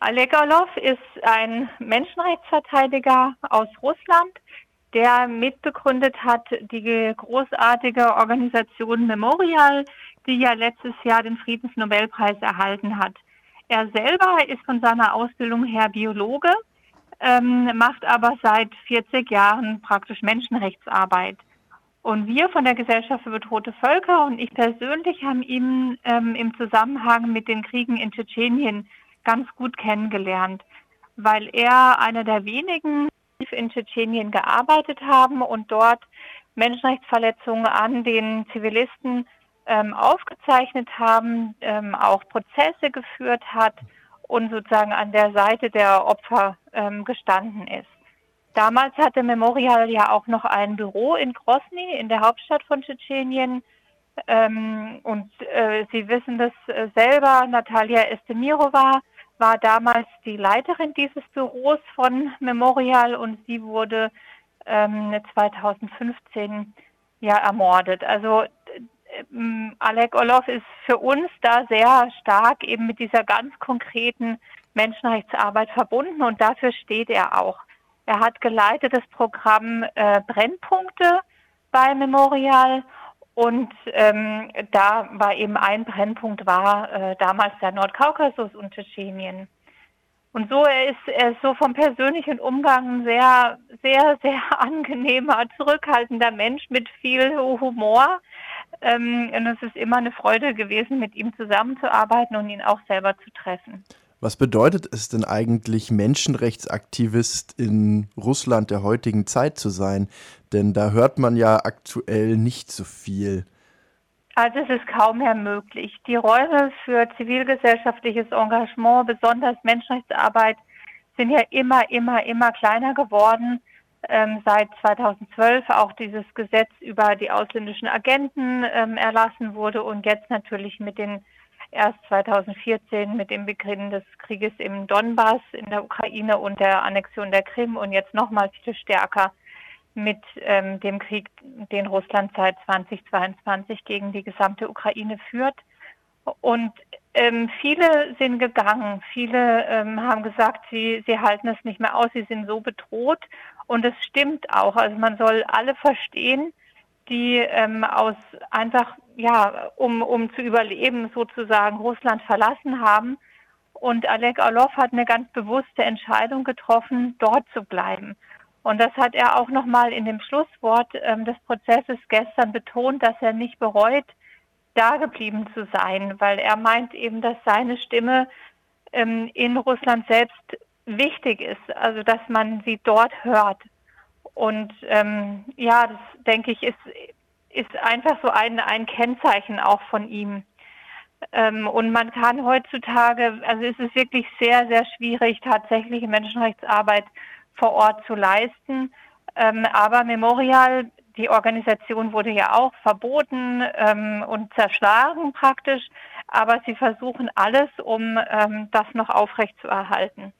Alek Orlov ist ein Menschenrechtsverteidiger aus Russland, der mitbegründet hat die großartige Organisation Memorial, die ja letztes Jahr den Friedensnobelpreis erhalten hat. Er selber ist von seiner Ausbildung her Biologe, ähm, macht aber seit 40 Jahren praktisch Menschenrechtsarbeit. Und wir von der Gesellschaft für bedrohte Völker und ich persönlich haben ihn ähm, im Zusammenhang mit den Kriegen in Tschetschenien ganz gut kennengelernt, weil er einer der wenigen in Tschetschenien gearbeitet haben und dort Menschenrechtsverletzungen an den Zivilisten ähm, aufgezeichnet haben, ähm, auch Prozesse geführt hat und sozusagen an der Seite der Opfer ähm, gestanden ist. Damals hatte Memorial ja auch noch ein Büro in Grosny, in der Hauptstadt von Tschetschenien. Ähm, und äh, Sie wissen das äh, selber, Natalia Estemirova war damals die Leiterin dieses Büros von Memorial und sie wurde ähm, 2015 ja ermordet. Also ähm, Alek Orlov ist für uns da sehr stark eben mit dieser ganz konkreten Menschenrechtsarbeit verbunden und dafür steht er auch. Er hat geleitet das Programm äh, Brennpunkte bei Memorial und ähm, da war eben ein Brennpunkt war äh, damals der Nordkaukasus und Tschetschenien. Und so er ist er ist so vom persönlichen Umgang ein sehr, sehr, sehr angenehmer, zurückhaltender Mensch mit viel Humor. Ähm, und es ist immer eine Freude gewesen, mit ihm zusammenzuarbeiten und ihn auch selber zu treffen. Was bedeutet es denn eigentlich, Menschenrechtsaktivist in Russland der heutigen Zeit zu sein? Denn da hört man ja aktuell nicht so viel. Also es ist kaum mehr möglich. Die Räume für zivilgesellschaftliches Engagement, besonders Menschenrechtsarbeit, sind ja immer, immer, immer kleiner geworden. Ähm, seit 2012 auch dieses Gesetz über die ausländischen Agenten ähm, erlassen wurde und jetzt natürlich mit den erst 2014 mit dem Beginn des Krieges im Donbass in der Ukraine und der Annexion der Krim und jetzt nochmal viel stärker mit ähm, dem Krieg, den Russland seit 2022 gegen die gesamte Ukraine führt. Und ähm, viele sind gegangen, viele ähm, haben gesagt, sie, sie halten es nicht mehr aus, sie sind so bedroht. Und es stimmt auch. Also man soll alle verstehen, die ähm, aus einfach, ja, um, um zu überleben sozusagen Russland verlassen haben. Und Alek Orlov hat eine ganz bewusste Entscheidung getroffen, dort zu bleiben. Und das hat er auch nochmal in dem Schlusswort ähm, des Prozesses gestern betont, dass er nicht bereut, da geblieben zu sein, weil er meint eben, dass seine Stimme ähm, in Russland selbst wichtig ist, also dass man sie dort hört. Und ähm, ja, das denke ich, ist, ist einfach so ein, ein Kennzeichen auch von ihm. Ähm, und man kann heutzutage, also ist es wirklich sehr, sehr schwierig, tatsächliche Menschenrechtsarbeit vor Ort zu leisten. Ähm, aber Memorial, die Organisation wurde ja auch verboten ähm, und zerschlagen praktisch. Aber sie versuchen alles, um ähm, das noch aufrechtzuerhalten.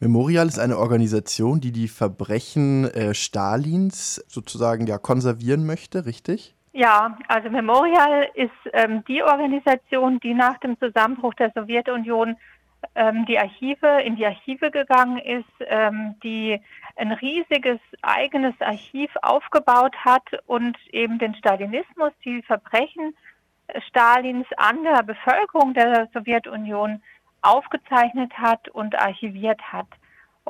Memorial ist eine Organisation, die die Verbrechen äh, Stalins sozusagen ja konservieren möchte, richtig? Ja, also Memorial ist ähm, die Organisation, die nach dem Zusammenbruch der Sowjetunion ähm, die Archive in die Archive gegangen ist, ähm, die ein riesiges eigenes Archiv aufgebaut hat und eben den Stalinismus, die Verbrechen Stalins an der Bevölkerung der Sowjetunion aufgezeichnet hat und archiviert hat.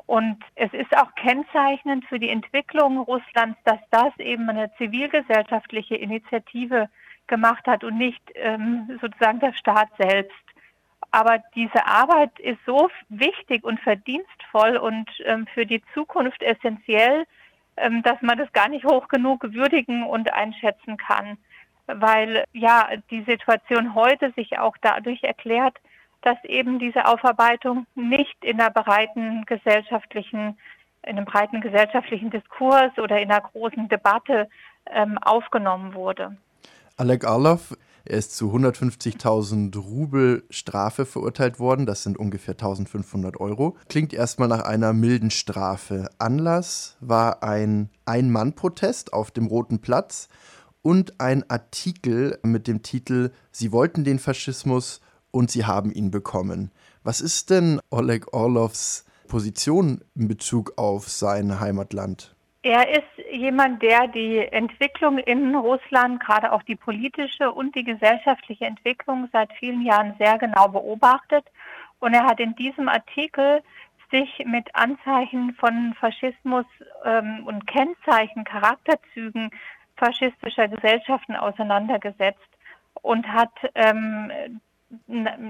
Und es ist auch kennzeichnend für die Entwicklung Russlands, dass das eben eine zivilgesellschaftliche Initiative gemacht hat und nicht ähm, sozusagen der Staat selbst. Aber diese Arbeit ist so wichtig und verdienstvoll und ähm, für die Zukunft essentiell, ähm, dass man das gar nicht hoch genug würdigen und einschätzen kann. Weil ja die Situation heute sich auch dadurch erklärt, dass eben diese Aufarbeitung nicht in einer breiten gesellschaftlichen, in einem breiten gesellschaftlichen Diskurs oder in einer großen Debatte ähm, aufgenommen wurde. Alek Arlov, er ist zu 150.000 Rubel Strafe verurteilt worden. Das sind ungefähr 1500 Euro. Klingt erstmal nach einer milden Strafe. Anlass war ein Ein-Mann-Protest auf dem Roten Platz und ein Artikel mit dem Titel Sie wollten den Faschismus und sie haben ihn bekommen. Was ist denn Oleg Orlovs Position in Bezug auf sein Heimatland? Er ist jemand, der die Entwicklung in Russland, gerade auch die politische und die gesellschaftliche Entwicklung seit vielen Jahren sehr genau beobachtet. Und er hat in diesem Artikel sich mit Anzeichen von Faschismus ähm, und Kennzeichen, Charakterzügen faschistischer Gesellschaften auseinandergesetzt und hat ähm,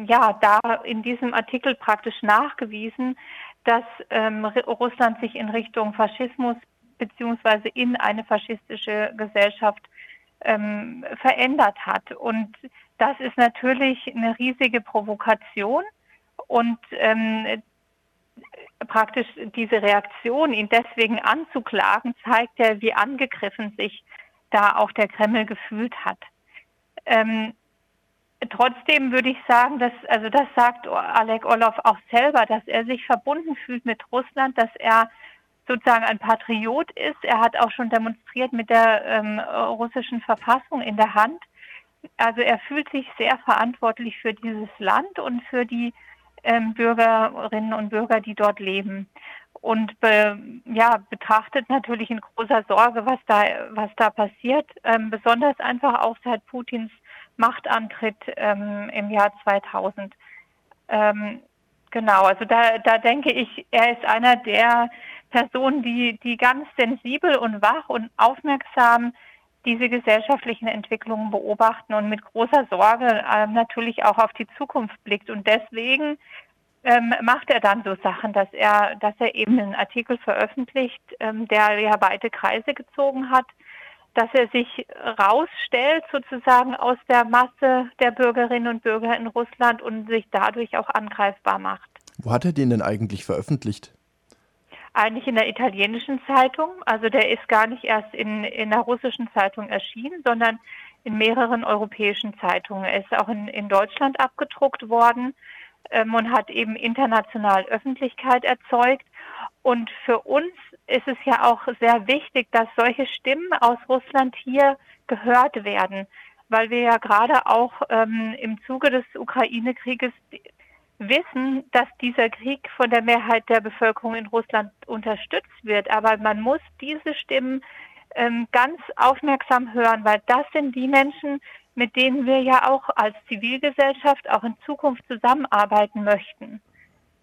ja da in diesem Artikel praktisch nachgewiesen, dass ähm, Russland sich in Richtung Faschismus beziehungsweise in eine faschistische Gesellschaft ähm, verändert hat. Und das ist natürlich eine riesige Provokation und ähm, praktisch diese Reaktion, ihn deswegen anzuklagen, zeigt ja, wie angegriffen sich da auch der Kreml gefühlt hat. Ähm, trotzdem würde ich sagen, dass, also das sagt Oleg Orlov auch selber, dass er sich verbunden fühlt mit Russland, dass er sozusagen ein Patriot ist. Er hat auch schon demonstriert mit der ähm, russischen Verfassung in der Hand. Also er fühlt sich sehr verantwortlich für dieses Land und für die ähm, Bürgerinnen und Bürger, die dort leben. Und be, ja, betrachtet natürlich in großer Sorge, was da, was da passiert, ähm, besonders einfach auch seit Putins Machtantritt ähm, im Jahr 2000. Ähm, genau, also da, da denke ich, er ist einer der Personen, die, die ganz sensibel und wach und aufmerksam diese gesellschaftlichen Entwicklungen beobachten und mit großer Sorge äh, natürlich auch auf die Zukunft blickt. Und deswegen ähm, macht er dann so Sachen, dass er, dass er eben einen Artikel veröffentlicht, ähm, der ja weite Kreise gezogen hat, dass er sich rausstellt sozusagen aus der Masse der Bürgerinnen und Bürger in Russland und sich dadurch auch angreifbar macht. Wo hat er den denn eigentlich veröffentlicht? eigentlich in der italienischen Zeitung. Also der ist gar nicht erst in, in der russischen Zeitung erschienen, sondern in mehreren europäischen Zeitungen. Er ist auch in, in Deutschland abgedruckt worden ähm, und hat eben international Öffentlichkeit erzeugt. Und für uns ist es ja auch sehr wichtig, dass solche Stimmen aus Russland hier gehört werden, weil wir ja gerade auch ähm, im Zuge des Ukraine-Krieges wissen, dass dieser Krieg von der Mehrheit der Bevölkerung in Russland unterstützt wird. Aber man muss diese Stimmen ähm, ganz aufmerksam hören, weil das sind die Menschen, mit denen wir ja auch als Zivilgesellschaft auch in Zukunft zusammenarbeiten möchten.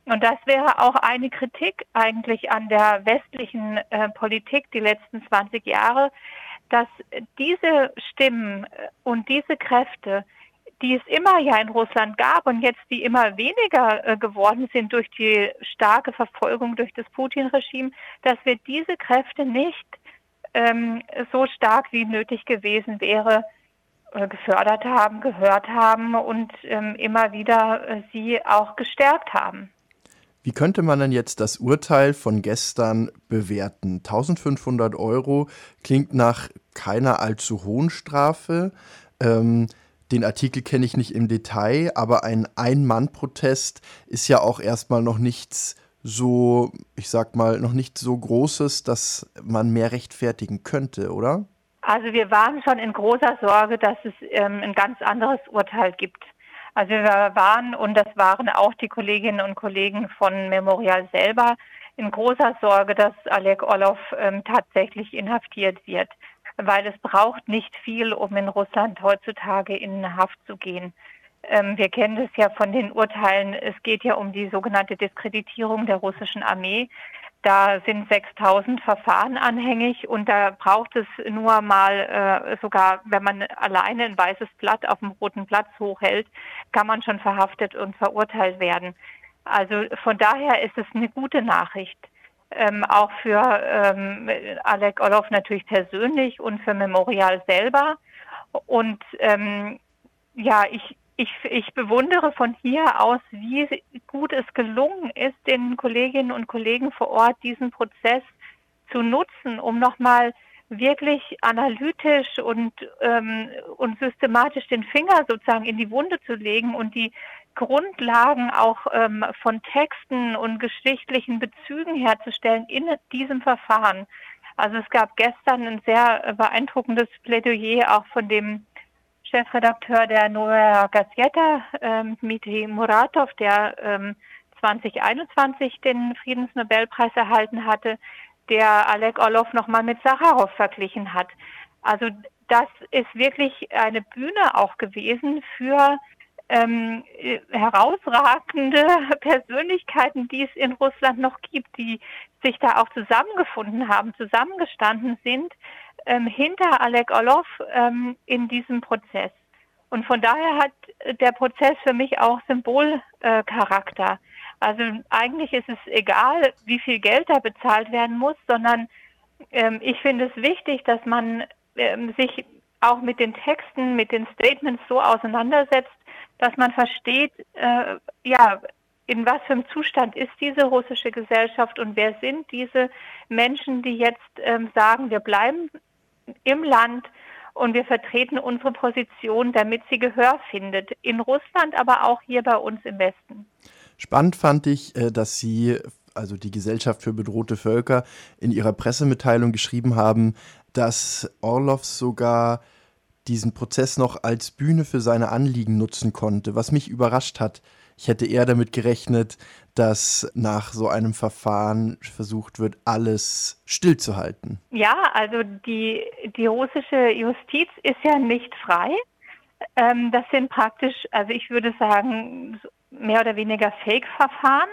Und das wäre auch eine Kritik eigentlich an der westlichen äh, Politik die letzten 20 Jahre, dass diese Stimmen und diese Kräfte die es immer ja in Russland gab und jetzt die immer weniger äh, geworden sind durch die starke Verfolgung durch das Putin-Regime, dass wir diese Kräfte nicht ähm, so stark wie nötig gewesen wäre, äh, gefördert haben, gehört haben und ähm, immer wieder äh, sie auch gestärkt haben. Wie könnte man denn jetzt das Urteil von gestern bewerten? 1500 Euro klingt nach keiner allzu hohen Strafe. Ähm, den Artikel kenne ich nicht im Detail, aber ein Ein-Mann-Protest ist ja auch erstmal noch nichts so, ich sag mal, noch nicht so Großes, dass man mehr rechtfertigen könnte, oder? Also wir waren schon in großer Sorge, dass es ähm, ein ganz anderes Urteil gibt. Also wir waren, und das waren auch die Kolleginnen und Kollegen von Memorial selber, in großer Sorge, dass Alek Orlov ähm, tatsächlich inhaftiert wird weil es braucht nicht viel, um in Russland heutzutage in Haft zu gehen. Ähm, wir kennen das ja von den Urteilen. Es geht ja um die sogenannte Diskreditierung der russischen Armee. Da sind 6000 Verfahren anhängig und da braucht es nur mal, äh, sogar wenn man alleine ein weißes Blatt auf dem roten Platz hochhält, kann man schon verhaftet und verurteilt werden. Also von daher ist es eine gute Nachricht ähm, auch für ähm, Alec Orlov natürlich persönlich und für Memorial selber. Und ähm, ja, ich, ich, ich bewundere von hier aus, wie gut es gelungen ist, den Kolleginnen und Kollegen vor Ort diesen Prozess zu nutzen, um nochmal wirklich analytisch und, ähm, und systematisch den Finger sozusagen in die Wunde zu legen und die Grundlagen auch ähm, von Texten und geschichtlichen Bezügen herzustellen in diesem Verfahren. Also es gab gestern ein sehr beeindruckendes Plädoyer auch von dem Chefredakteur der Novaya Gazeta, ähm, Dmitri Muratov, der ähm, 2021 den Friedensnobelpreis erhalten hatte, der Alek Orlov nochmal mit Sacharow verglichen hat. Also das ist wirklich eine Bühne auch gewesen für ähm, herausragende Persönlichkeiten, die es in Russland noch gibt, die sich da auch zusammengefunden haben, zusammengestanden sind ähm, hinter Alek Orlov ähm, in diesem Prozess. Und von daher hat der Prozess für mich auch Symbolcharakter. Äh, also eigentlich ist es egal, wie viel Geld da bezahlt werden muss, sondern ähm, ich finde es wichtig, dass man ähm, sich auch mit den Texten, mit den Statements so auseinandersetzt, dass man versteht, äh, ja, in was für einem Zustand ist diese russische Gesellschaft und wer sind diese Menschen, die jetzt ähm, sagen, wir bleiben im Land und wir vertreten unsere Position, damit sie Gehör findet. In Russland, aber auch hier bei uns im Westen. Spannend fand ich, äh, dass Sie, also die Gesellschaft für bedrohte Völker, in ihrer Pressemitteilung geschrieben haben, dass Orlov sogar diesen Prozess noch als Bühne für seine Anliegen nutzen konnte, was mich überrascht hat. Ich hätte eher damit gerechnet, dass nach so einem Verfahren versucht wird, alles stillzuhalten. Ja, also die, die russische Justiz ist ja nicht frei. Ähm, das sind praktisch, also ich würde sagen, mehr oder weniger Fake-Verfahren.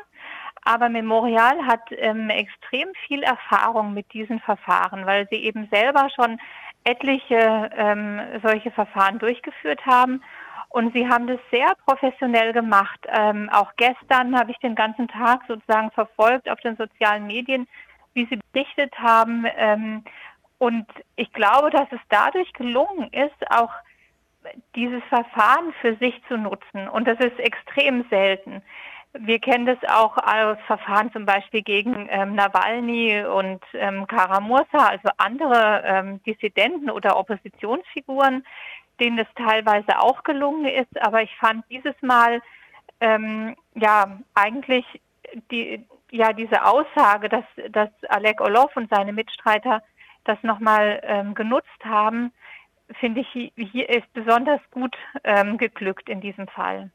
Aber Memorial hat ähm, extrem viel Erfahrung mit diesen Verfahren, weil sie eben selber schon etliche ähm, solche Verfahren durchgeführt haben. Und sie haben das sehr professionell gemacht. Ähm, auch gestern habe ich den ganzen Tag sozusagen verfolgt auf den sozialen Medien, wie sie berichtet haben. Ähm, und ich glaube, dass es dadurch gelungen ist, auch dieses Verfahren für sich zu nutzen. Und das ist extrem selten. Wir kennen das auch als Verfahren zum Beispiel gegen ähm, Nawalny und ähm, Karamursa, also andere ähm, Dissidenten oder Oppositionsfiguren, denen das teilweise auch gelungen ist. Aber ich fand dieses Mal ähm, ja eigentlich die, ja diese Aussage, dass, dass Alek Orlov und seine Mitstreiter das nochmal ähm, genutzt haben, finde ich, hier ist besonders gut ähm, geglückt in diesem Fall.